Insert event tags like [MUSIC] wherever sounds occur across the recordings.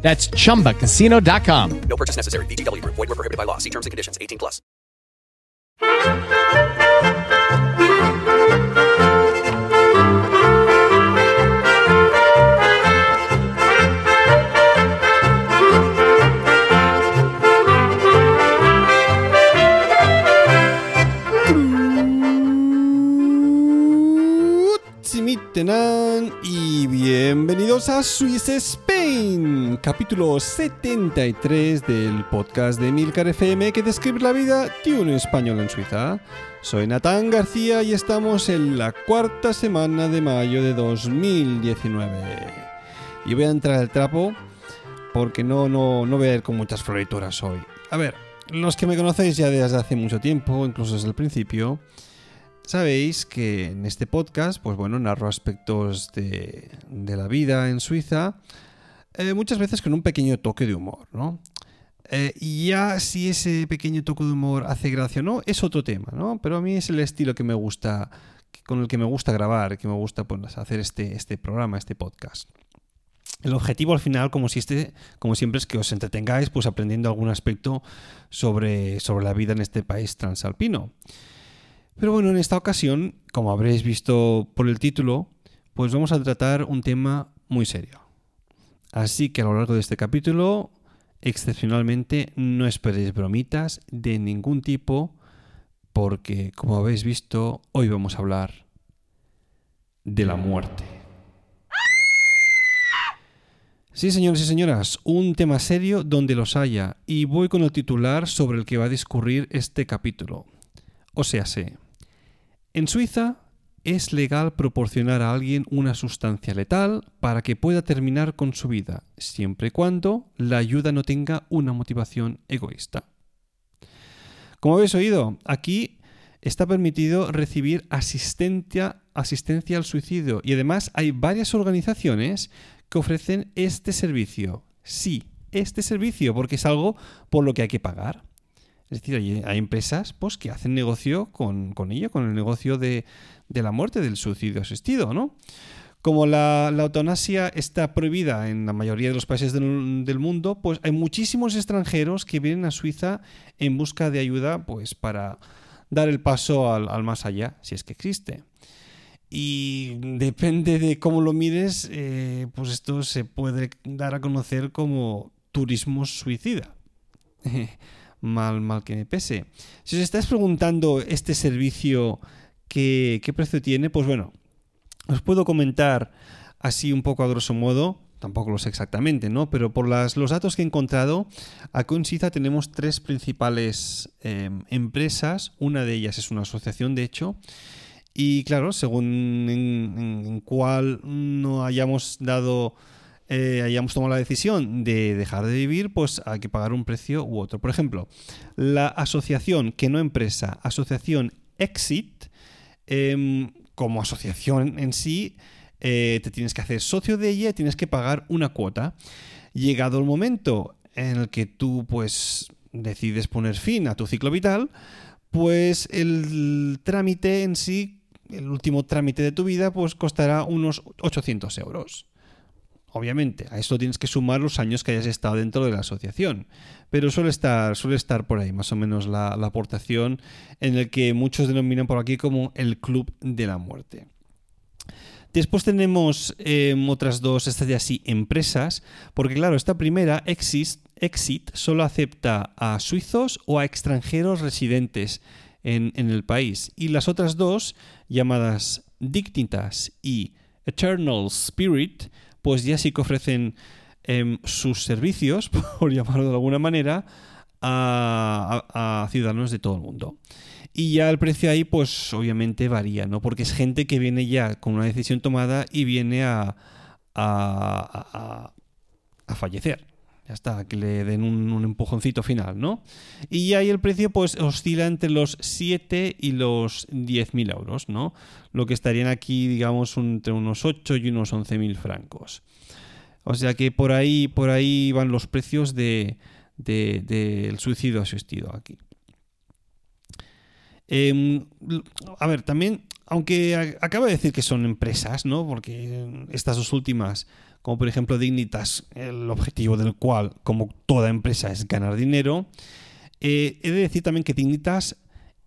That's chumbacasino.com. No purchase necessary. VGW Group. Void were prohibited by law. See terms and conditions. 18 plus. Tsimitenan y bienvenidos a Swiss Spain, capítulo 73 del podcast de Milcar FM que describe la vida de un español en Suiza. Soy Natán García y estamos en la cuarta semana de mayo de 2019. Y voy a entrar al trapo porque no, no, no voy a ir con muchas florituras hoy. A ver, los que me conocéis ya desde hace mucho tiempo, incluso desde el principio, Sabéis que en este podcast, pues bueno, narro aspectos de, de la vida en Suiza, eh, muchas veces con un pequeño toque de humor, ¿no? Eh, y ya si ese pequeño toque de humor hace gracia o no, es otro tema, ¿no? Pero a mí es el estilo que me gusta, con el que me gusta grabar, que me gusta pues, hacer este, este programa, este podcast. El objetivo al final, como, este, como siempre, es que os entretengáis pues aprendiendo algún aspecto sobre, sobre la vida en este país transalpino. Pero bueno, en esta ocasión, como habréis visto por el título, pues vamos a tratar un tema muy serio. Así que a lo largo de este capítulo, excepcionalmente, no esperéis bromitas de ningún tipo, porque como habéis visto, hoy vamos a hablar de la muerte. Sí, señores y señoras, un tema serio donde los haya, y voy con el titular sobre el que va a discurrir este capítulo. O sea, sé. En Suiza es legal proporcionar a alguien una sustancia letal para que pueda terminar con su vida, siempre y cuando la ayuda no tenga una motivación egoísta. Como habéis oído, aquí está permitido recibir asistencia, al suicidio y además hay varias organizaciones que ofrecen este servicio. Sí, este servicio, porque es algo por lo que hay que pagar. Es decir, hay, empresas pues, que hacen negocio con, con ello, con el negocio de, de, la muerte, del suicidio asistido, ¿no? Como la, la, eutanasia está prohibida en la mayoría de los países del, del, mundo, pues hay muchísimos extranjeros que vienen a Suiza en busca de ayuda pues, para dar el paso al, al más allá, si es que existe. Y depende de cómo lo mires, eh, pues esto se puede dar a conocer como turismo suicida. [LAUGHS] mal, mal que me pese. Si os estáis preguntando este servicio qué, qué precio tiene, pues bueno, os puedo comentar así un poco a grosso modo, tampoco lo sé exactamente, ¿no? Pero por las, los datos que he encontrado, aquí en tenemos tres principales eh, empresas, una de ellas es una asociación, de hecho, y claro, según en, en, en cuál no hayamos dado eh, hayamos tomado la decisión de dejar de vivir, pues hay que pagar un precio u otro. Por ejemplo, la asociación, que no empresa, asociación Exit, eh, como asociación en sí, eh, te tienes que hacer socio de ella y tienes que pagar una cuota. Llegado el momento en el que tú pues decides poner fin a tu ciclo vital, pues el trámite en sí, el último trámite de tu vida, pues costará unos 800 euros. Obviamente, a esto tienes que sumar los años que hayas estado dentro de la asociación, pero suele estar, suele estar por ahí más o menos la, la aportación en el que muchos denominan por aquí como el Club de la Muerte. Después tenemos eh, otras dos, estas de así, empresas, porque claro, esta primera, Exit, Exit, solo acepta a suizos o a extranjeros residentes en, en el país. Y las otras dos, llamadas Dignitas y Eternal Spirit, pues ya sí que ofrecen eh, sus servicios, [LAUGHS] por llamarlo de alguna manera, a, a, a, ciudadanos de todo el mundo. Y ya el precio ahí, pues obviamente varía, ¿no? Porque es gente que viene ya con una decisión tomada y viene a, a, a fallecer. Ya está, que le den un, empujoncito final, ¿no? Y ahí el precio pues oscila entre los 7 y los 10.000 euros, ¿no? Lo que estarían aquí, digamos, entre unos 8 y unos 11.000 francos. O sea que por ahí, por ahí van los precios de, de- del suicidio asistido aquí. Em, a ver, también, aunque a- acabo de decir que son empresas, ¿no? Porque estas dos últimas, como por ejemplo Dignitas, el objetivo del cual, como toda empresa, es ganar dinero, eh, he de decir también que Dignitas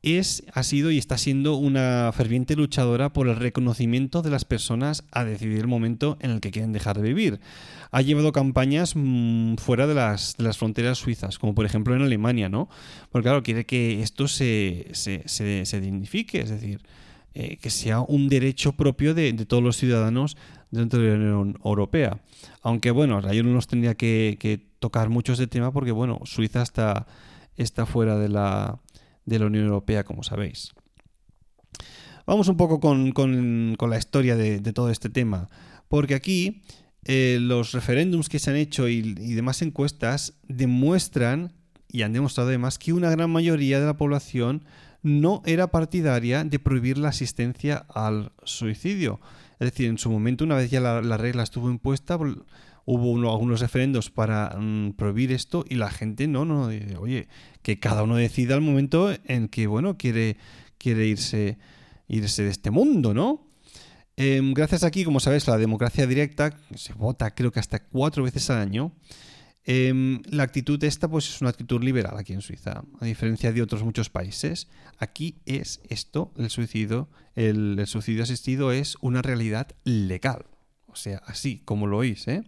es, ha sido y está siendo una ferviente luchadora por el reconocimiento de las personas a decidir el momento en el que quieren dejar de vivir. Ha llevado campañas mm, fuera de las, de las fronteras suizas, como por ejemplo en Alemania, ¿no? Porque claro, quiere que esto se, se, se- se dignifique, es decir, eh, que sea un derecho propio de, todos los ciudadanos dentro de la Unión Europea. Aunque bueno, yo no nos tendría que, tocar mucho ese tema porque bueno, Suiza está, está fuera de la, Unión Europea, como sabéis. Vamos un poco con, con- la historia de, todo este tema, porque aquí eh, los referéndums que se han hecho y demás encuestas demuestran, y han demostrado además, que una gran mayoría de la población no era partidaria de prohibir la asistencia al suicidio. Es decir, en su momento, una vez ya la, la regla estuvo impuesta, hubo uno- algunos referendos para mm, prohibir esto y la gente no, no, dice, oye, que cada uno decida el momento en que, bueno, quiere, quiere irse, irse de este mundo, ¿no? Em, gracias aquí, como sabéis, la democracia directa, se vota creo que hasta cuatro veces al año, em, la actitud esta pues es una actitud liberal aquí en Suiza, a diferencia de otros muchos países. Aquí es esto, el suicidio, el, suicidio asistido es una realidad legal. O sea, así como lo oís, ¿eh?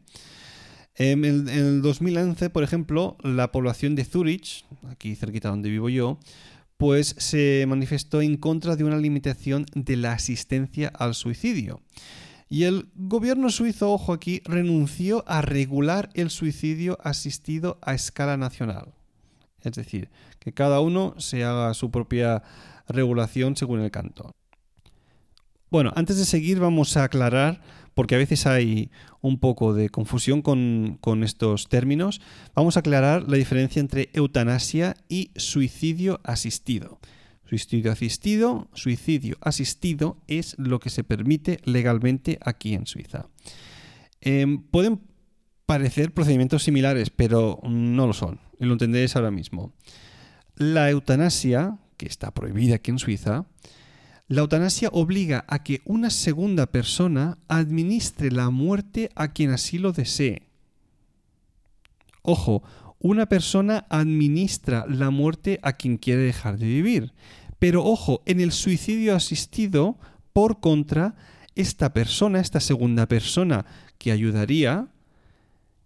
En el, en el 2011, por ejemplo, la población de Zurich, aquí cerquita donde vivo yo, pues se manifestó en contra de una limitación de la asistencia al suicidio. Y el gobierno suizo, ojo aquí, renunció a regular el suicidio asistido a escala nacional. Es decir, que cada uno se haga su propia regulación según el cantón. Bueno, antes de seguir vamos a aclarar, porque a veces hay un poco de confusión con, con estos términos, vamos a aclarar la diferencia entre eutanasia y suicidio asistido. Suicidio asistido, suicidio asistido es lo que se permite legalmente aquí en Suiza. Em, pueden parecer procedimientos similares, pero no lo son, y lo entenderéis ahora mismo. La eutanasia, que está prohibida aquí en Suiza, la eutanasia obliga a que una segunda persona administre la muerte a quien así lo desee. Ojo, una persona administra la muerte a quien quiere dejar de vivir. Pero ojo, en el suicidio asistido, por contra, esta persona, esta segunda persona que ayudaría,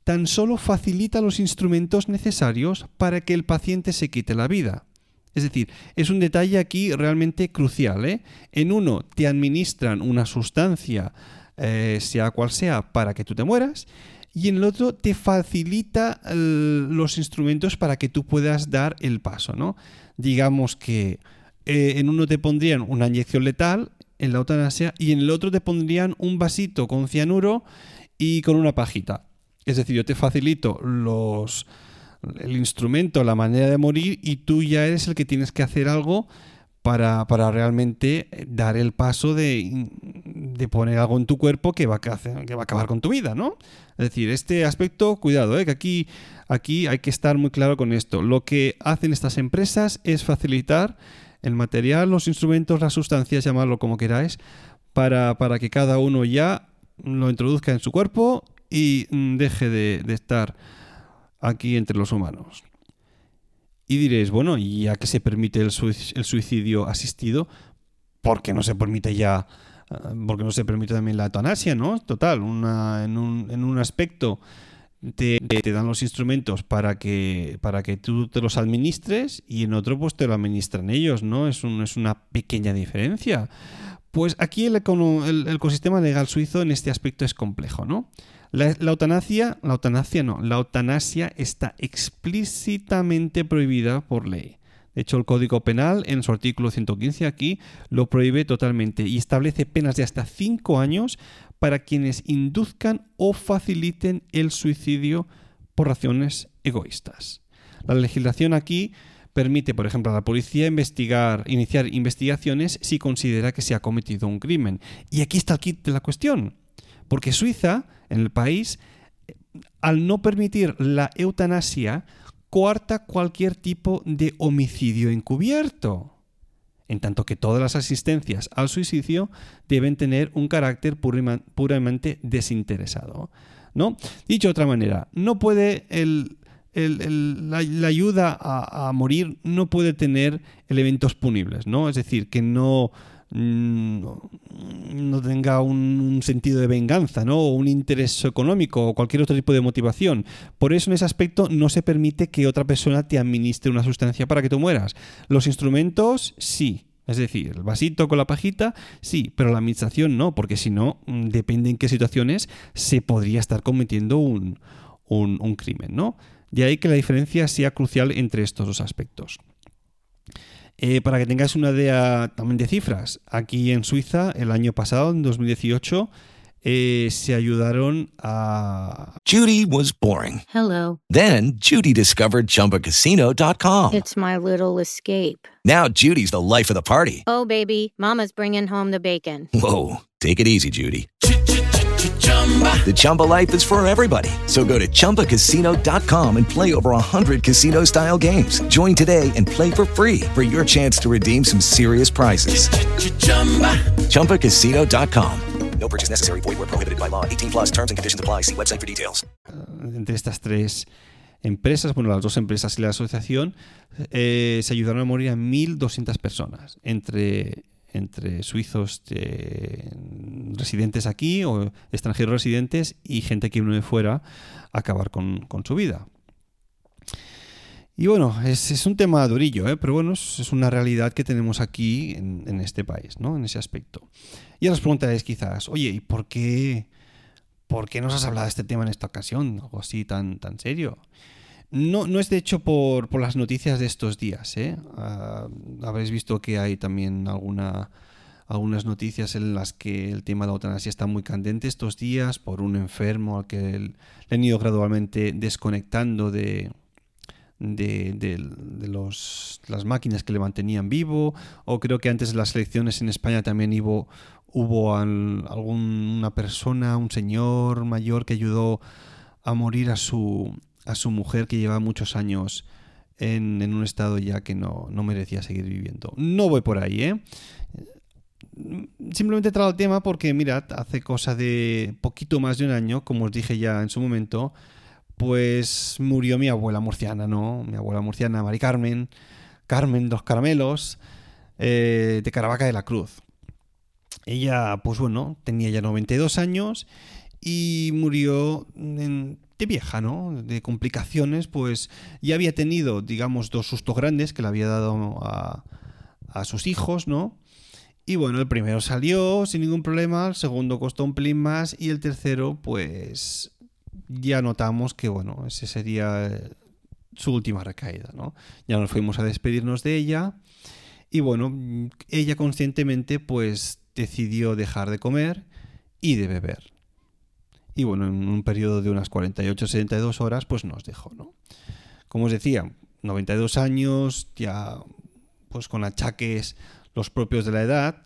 tan solo facilita los instrumentos necesarios para que el paciente se quite la vida. Es decir, es un detalle aquí realmente crucial. ¿eh? En uno te administran una sustancia, eh, sea cual sea, para que tú te mueras, y en el otro te facilita el- los instrumentos para que tú puedas dar el paso. ¿no? Digamos que eh, en uno te pondrían una inyección letal, en la eutanasia, y en el otro te pondrían un vasito con cianuro y con una pajita. Es decir, yo te facilito los, el instrumento, la manera de morir y tú ya eres el que tienes que hacer algo para, para realmente dar el paso de, de poner algo en tu cuerpo que va, a, que va a acabar con tu vida, ¿no? Es decir, este aspecto, cuidado, ¿eh? que aquí, aquí hay que estar muy claro con esto. Lo que hacen estas empresas es facilitar el material, los instrumentos, las sustancias, llamarlo como queráis, para, para que cada uno ya lo introduzca en su cuerpo y mm, deje de, estar aquí entre los humanos. Y diréis, bueno, ¿y ya que se permite el, sui- el suicidio asistido? ¿Por qué no se permite ya, ah, porque no se permite también la eutanasia, no? Total, en, un, en un aspecto te, te dan los instrumentos para que, para que tú te los administres y en otro pues te lo administran ellos, ¿no? Es, un- es una pequeña diferencia. Pues aquí el- el ecosistema legal suizo en este aspecto es complejo, ¿no? La, la eutanasia, la eutanasia no, la eutanasia está explícitamente prohibida por ley. De hecho, el Código Penal, en su artículo 115 aquí, lo prohíbe totalmente y establece penas de hasta 5 años para quienes induzcan o faciliten el suicidio por razones egoístas. La legislación aquí permite, por ejemplo, a la policía investigar, iniciar investigaciones si considera que se ha cometido un crimen. Y aquí está el kit de la cuestión. Porque Suiza, en el país, al no permitir la eutanasia, coarta cualquier tipo de homicidio encubierto. En tanto que todas las asistencias al suicidio deben tener un carácter puramente desinteresado. ¿no? Dicho de otra manera, no puede el, la, ayuda a, morir no puede tener elementos punibles, ¿no? Es decir, que no, mm, no tenga un, sentido de venganza, ¿no? O un interés económico o cualquier otro tipo de motivación. Por eso en ese aspecto no se permite que otra persona te administre una sustancia para que tú mueras. Los instrumentos, sí. Es decir, el vasito con la pajita, sí, pero la administración no, porque si no, mm, depende en qué situaciones se podría estar cometiendo un, un crimen, ¿no? De ahí que la diferencia sea crucial entre estos dos aspectos. Eh, para que tengáis una idea también de cifras, aquí en Suiza el año pasado, en 2018, eh, se ayudaron a... Judy was boring. Hello. Then Judy discovered chumbacasino.com. It's my little escape. Now Judy's the life of the party. Oh, baby, mama's bringing home the bacon. Whoa, take it easy, Judy. The Chumba life is for everybody. So go to ChumbaCasino.com and play over 100 casino style games. Join today and play for free for your chance to redeem some serious prizes. ChumbaCasino.com. No purchase necessary. Void where prohibited by law. 18 plus terms and conditions apply. See website for details. Entre estas tres empresas, bueno, las dos empresas y la asociación, eh, se ayudaron a morir a 1.200 personas entre entre suizos eh, residentes aquí o extranjeros residentes y gente que viene fuera a acabar con, su vida. Y bueno, es, un tema durillo, ¿eh? pero bueno, es, una realidad que tenemos aquí en, este país, ¿no? En ese aspecto. Y ahora os preguntaréis quizás, oye, ¿y por qué, por qué nos has hablado de este tema en esta ocasión? Algo así tan, tan serio. No, no es de hecho por, las noticias de estos días. ¿eh? Ah, habréis visto que hay también alguna, algunas noticias en las que el tema de la eutanasia está muy candente estos días por un enfermo al que le han ido gradualmente desconectando de, de, los, las máquinas que le mantenían vivo. O creo que antes de las elecciones en España también hubo, hubo alguna persona, un señor mayor que ayudó a morir a su, a su mujer que lleva muchos años en, un estado ya que no, merecía seguir viviendo. No voy por ahí, ¿eh? Simplemente traigo el tema porque, mirad, hace cosa de poquito más de un año, como os dije ya en su momento, pues murió mi abuela murciana, ¿no? Mi abuela murciana, Mari Carmen, Carmen dos Caramelos, eh, de Caravaca de la Cruz. Ella, pues bueno, tenía ya 92 años y murió en de vieja, ¿no? De complicaciones, pues ya había tenido, digamos, dos sustos grandes que le había dado a, a sus hijos, ¿no? Y bueno, el primero salió sin ningún problema, el segundo costó un pelín más y el tercero, pues ya notamos que, bueno, ese sería su última recaída, ¿no? Ya nos fuimos a despedirnos de ella y bueno, ella conscientemente pues decidió dejar de comer y de beber y bueno, en un periodo de unas 48-72 horas, pues nos dejó, ¿no? Como os decía, 92 años, ya pues con achaques los propios de la edad,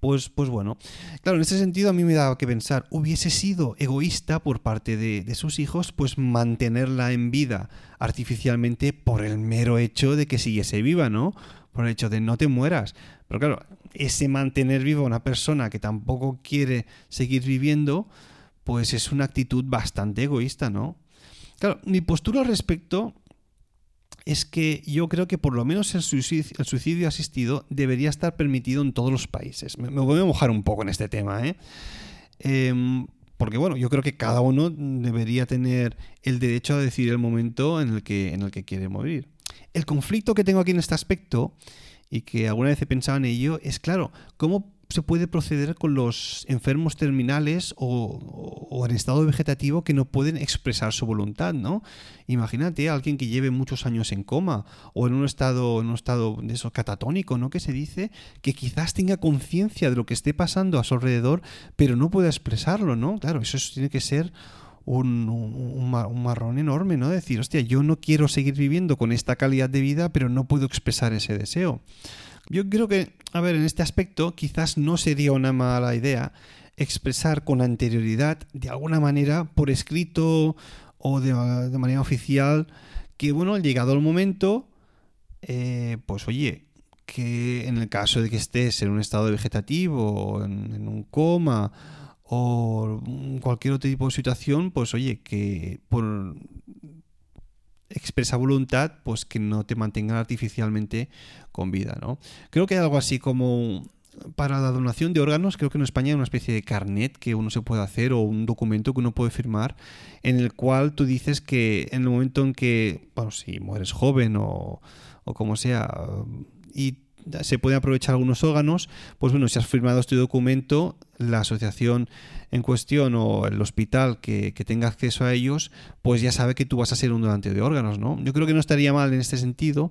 pues, pues bueno, claro, en ese sentido a mí me daba que pensar, hubiese sido egoísta por parte de, de, sus hijos, pues mantenerla en vida artificialmente por el mero hecho de que siguiese viva, ¿no? Por el hecho de no te mueras. Pero claro, ese mantener viva a una persona que tampoco quiere seguir viviendo, pues es una actitud bastante egoísta, ¿no? Claro, mi postura al respecto es que yo creo que por lo menos el suicidio, asistido debería estar permitido en todos los países. Me, voy a mojar un poco en este tema, ¿eh? Em, porque bueno, yo creo que cada uno debería tener el derecho a decidir el momento en el que, en el que quiere morir. El conflicto que tengo aquí en este aspecto, y que alguna vez he pensado en ello, es claro, ¿cómo se puede proceder con los enfermos terminales o, en estado vegetativo que no pueden expresar su voluntad, ¿no? Imagínate a alguien que lleve muchos años en coma o en un estado, en un estado de eso catatónico, ¿no? Que se dice que quizás tenga conciencia de lo que esté pasando a su alrededor, pero no pueda expresarlo, ¿no? Claro, eso tiene que ser un, un, un, marrón enorme, ¿no? Decir, hostia, yo no quiero seguir viviendo con esta calidad de vida, pero no puedo expresar ese deseo. Yo creo que, a ver, en este aspecto quizás no sería una mala idea expresar con anterioridad, de alguna manera, por escrito o de, manera oficial, que, bueno, llegado el momento, eh, pues oye, que en el caso de que estés en un estado vegetativo, en, en un coma, o cualquier otro tipo de situación, pues oye, que por expresa voluntad, pues que no te mantengan artificialmente con vida, ¿no? Creo que hay algo así como para la donación de órganos, creo que en España hay una especie de carnet que uno se puede hacer o un documento que uno puede firmar en el cual tú dices que en el momento en que, bueno, si mueres joven o, o como sea, y se pueden aprovechar algunos órganos, pues bueno, si has firmado este documento, la asociación en cuestión o el hospital que, que, tenga acceso a ellos, pues ya sabe que tú vas a ser un donante de órganos, ¿no? Yo creo que no estaría mal en este sentido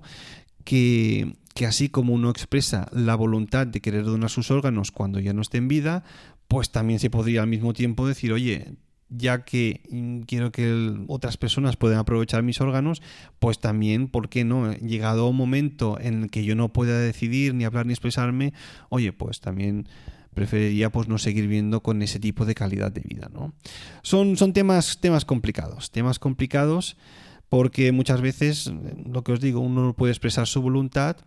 que, que así como uno expresa la voluntad de querer donar sus órganos cuando ya no esté en vida, pues también se podría al mismo tiempo decir, oye, ya que quiero que otras personas puedan aprovechar mis órganos, pues también, ¿por qué no? Llegado un momento en el que yo no pueda decidir, ni hablar, ni expresarme, oye, pues también preferiría pues no seguir viendo con ese tipo de calidad de vida, ¿no? Son, son temas, temas complicados, temas complicados porque muchas veces, lo que os digo, uno no puede expresar su voluntad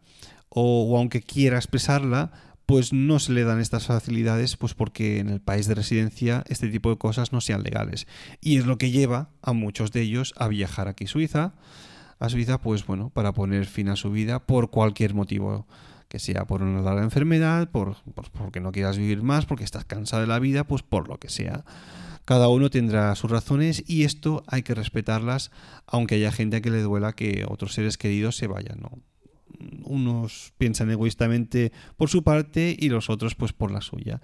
o, o aunque quiera expresarla, pues no se le dan estas facilidades pues porque en el país de residencia este tipo de cosas no sean legales. Y es lo que lleva a muchos de ellos a viajar aquí a Suiza, a Suiza pues bueno, para poner fin a su vida por cualquier motivo, que sea por una larga enfermedad, por, por porque no quieras vivir más, porque estás cansado de la vida, pues por lo que sea. Cada uno tendrá sus razones y esto hay que respetarlas, aunque haya gente a que le duela que otros seres queridos se vayan, ¿no? Unos piensan egoístamente por su parte y los otros pues por la suya.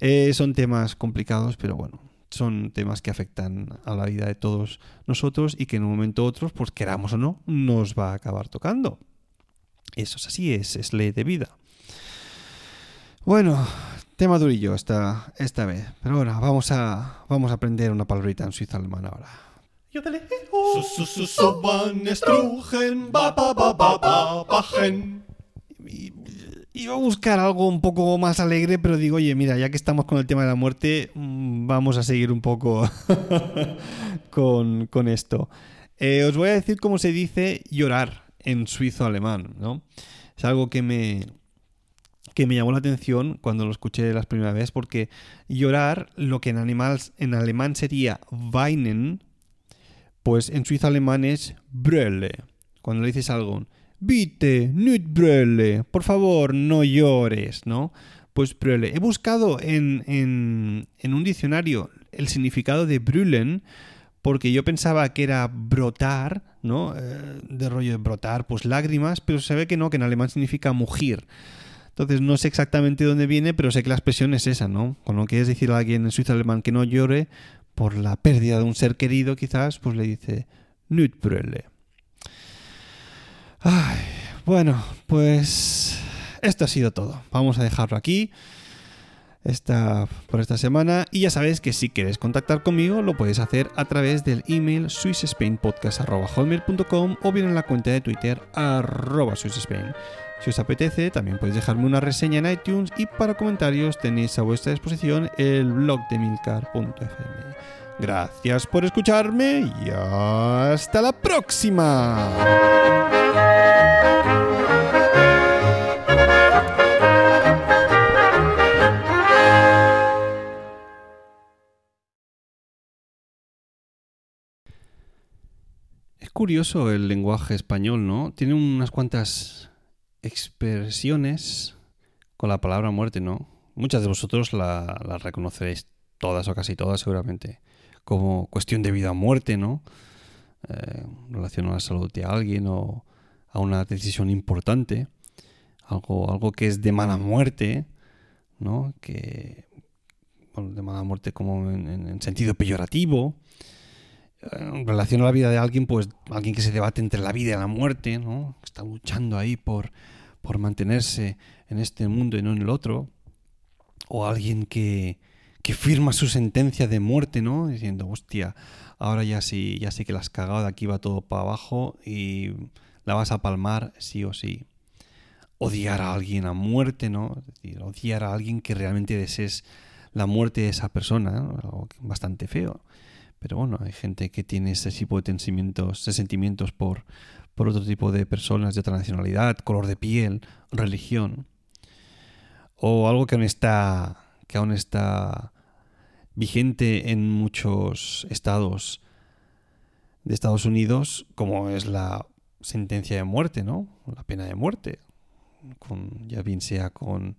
Eh, son temas complicados, pero bueno, son temas que afectan a la vida de todos nosotros y que en un momento u otro, pues queramos o no, nos va a acabar tocando. Eso es así, es, ley de vida. Bueno, tema durillo esta, esta vez. Pero bueno, vamos a, vamos a aprender una palabrita en suizo alemán ahora. Iba a buscar algo un poco más alegre, pero digo, oye, mira, ya que estamos con el tema de la muerte, vamos a seguir un poco [LAUGHS] con, con, esto. Eh, os voy a decir cómo se dice llorar en suizo alemán, ¿no? Es algo que me, que me llamó la atención cuando lo escuché la primera vez, porque llorar, lo que en, animal, en alemán sería weinen, pues en suizo alemán es brölle. Cuando le dices algo, bitte, nicht brölle, por favor, no llores, ¿no? Pues brölle. He buscado en, en, un diccionario el significado de brüllen, porque yo pensaba que era brotar, ¿no? Eh, de rollo de brotar, pues lágrimas, pero se ve que no, que en alemán significa mugir. Entonces no sé exactamente dónde viene, pero sé que la expresión es esa, ¿no? Cuando quieres decir a alguien en suizo alemán que no llore, por la pérdida de un ser querido, quizás, pues le dice Nutbrille. Ay, bueno, pues esto ha sido todo. Vamos a dejarlo aquí esta, por esta semana. Y ya sabes que si quieres contactar conmigo, lo puedes hacer a través del email swissspainpodcast.com o bien en la cuenta de Twitter arroba swissspain. Si os apetece, también podéis dejarme una reseña en iTunes y para comentarios tenéis a vuestra disposición el blog de milcar.fm. Gracias por escucharme y hasta la próxima. Es curioso el lenguaje español, ¿no? Tiene unas cuantas expresiones con la palabra muerte, ¿no? Muchas de vosotros la, reconoceréis todas o casi todas seguramente como cuestión de vida o muerte, ¿no? Eh, a la salud de alguien o a una decisión importante, algo, algo que es de mala muerte, ¿no? Que, de mala muerte como en sentido peyorativo, en relación a la vida de alguien, pues alguien que se debate entre la vida y la muerte, ¿no? Que está luchando ahí por, por mantenerse en este mundo y no en el otro, o alguien que, que firma su sentencia de muerte, ¿no? Diciendo, hostia, ahora ya sí, ya sé que la has cagado, de aquí va todo para abajo y la vas a palmar sí o sí. Odiar a alguien a muerte, ¿no? Es decir, odiar a alguien que realmente desees la muerte de esa persona, ¿no? Algo bastante feo. Pero bueno, hay gente que tiene ese tipo de sentimientos, de sentimientos por, por otro tipo de personas de otra nacionalidad, color de piel, religión. O algo que aún está, que aún está vigente en muchos estados de Estados Unidos, como es la sentencia de muerte, ¿no? La pena de muerte. Con, ya bien sea con,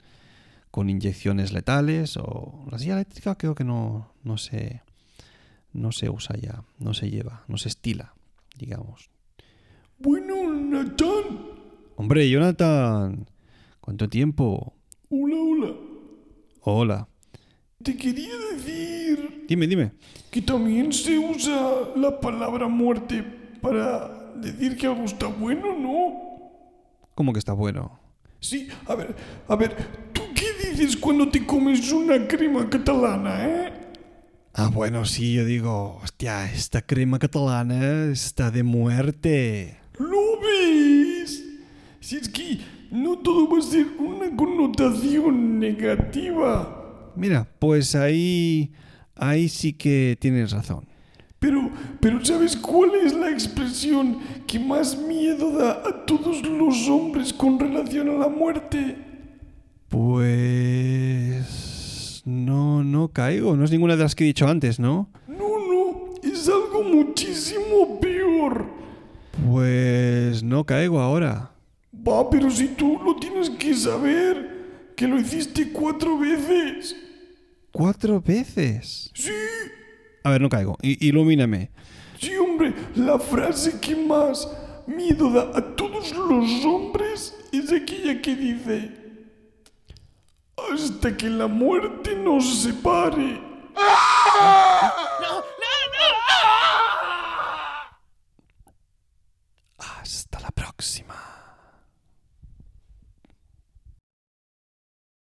con inyecciones letales o la silla eléctrica creo que no, no se no se usa ya, no se lleva, no se estila, digamos. Bueno, Nathan. Hombre, Jonathan, ¿cuánto tiempo? Hola, hola. Hola. Te quería decir Dime, dime. que también se usa la palabra muerte para decir que algo está bueno, ¿no? ¿Cómo que está bueno? Sí, a ver, a ver, ¿tú qué dices cuando te comes una crema catalana, eh? Ah, bueno, sí, yo digo, hostia, esta crema catalana está de muerte. ¿Lo ves? Si es que no todo va a ser una connotación negativa. Mira, pues ahí, ahí sí que tienes razón. Pero, pero ¿sabes cuál es la expresión que más miedo da a todos los hombres con relación a la muerte? Pues... No, no caigo. No es ninguna de las que he dicho antes, ¿no? No, no, es algo muchísimo peor. Pues no caigo ahora. Va, pero si tú lo tienes que saber, que lo hiciste cuatro veces. ¿Cuatro veces? Sí, A ver, no caigo. I- ilumíname. sí, hombre, la frase que más miedo da a todos los hombres es aquella que dice, hasta que la muerte nos separe. Hasta la próxima.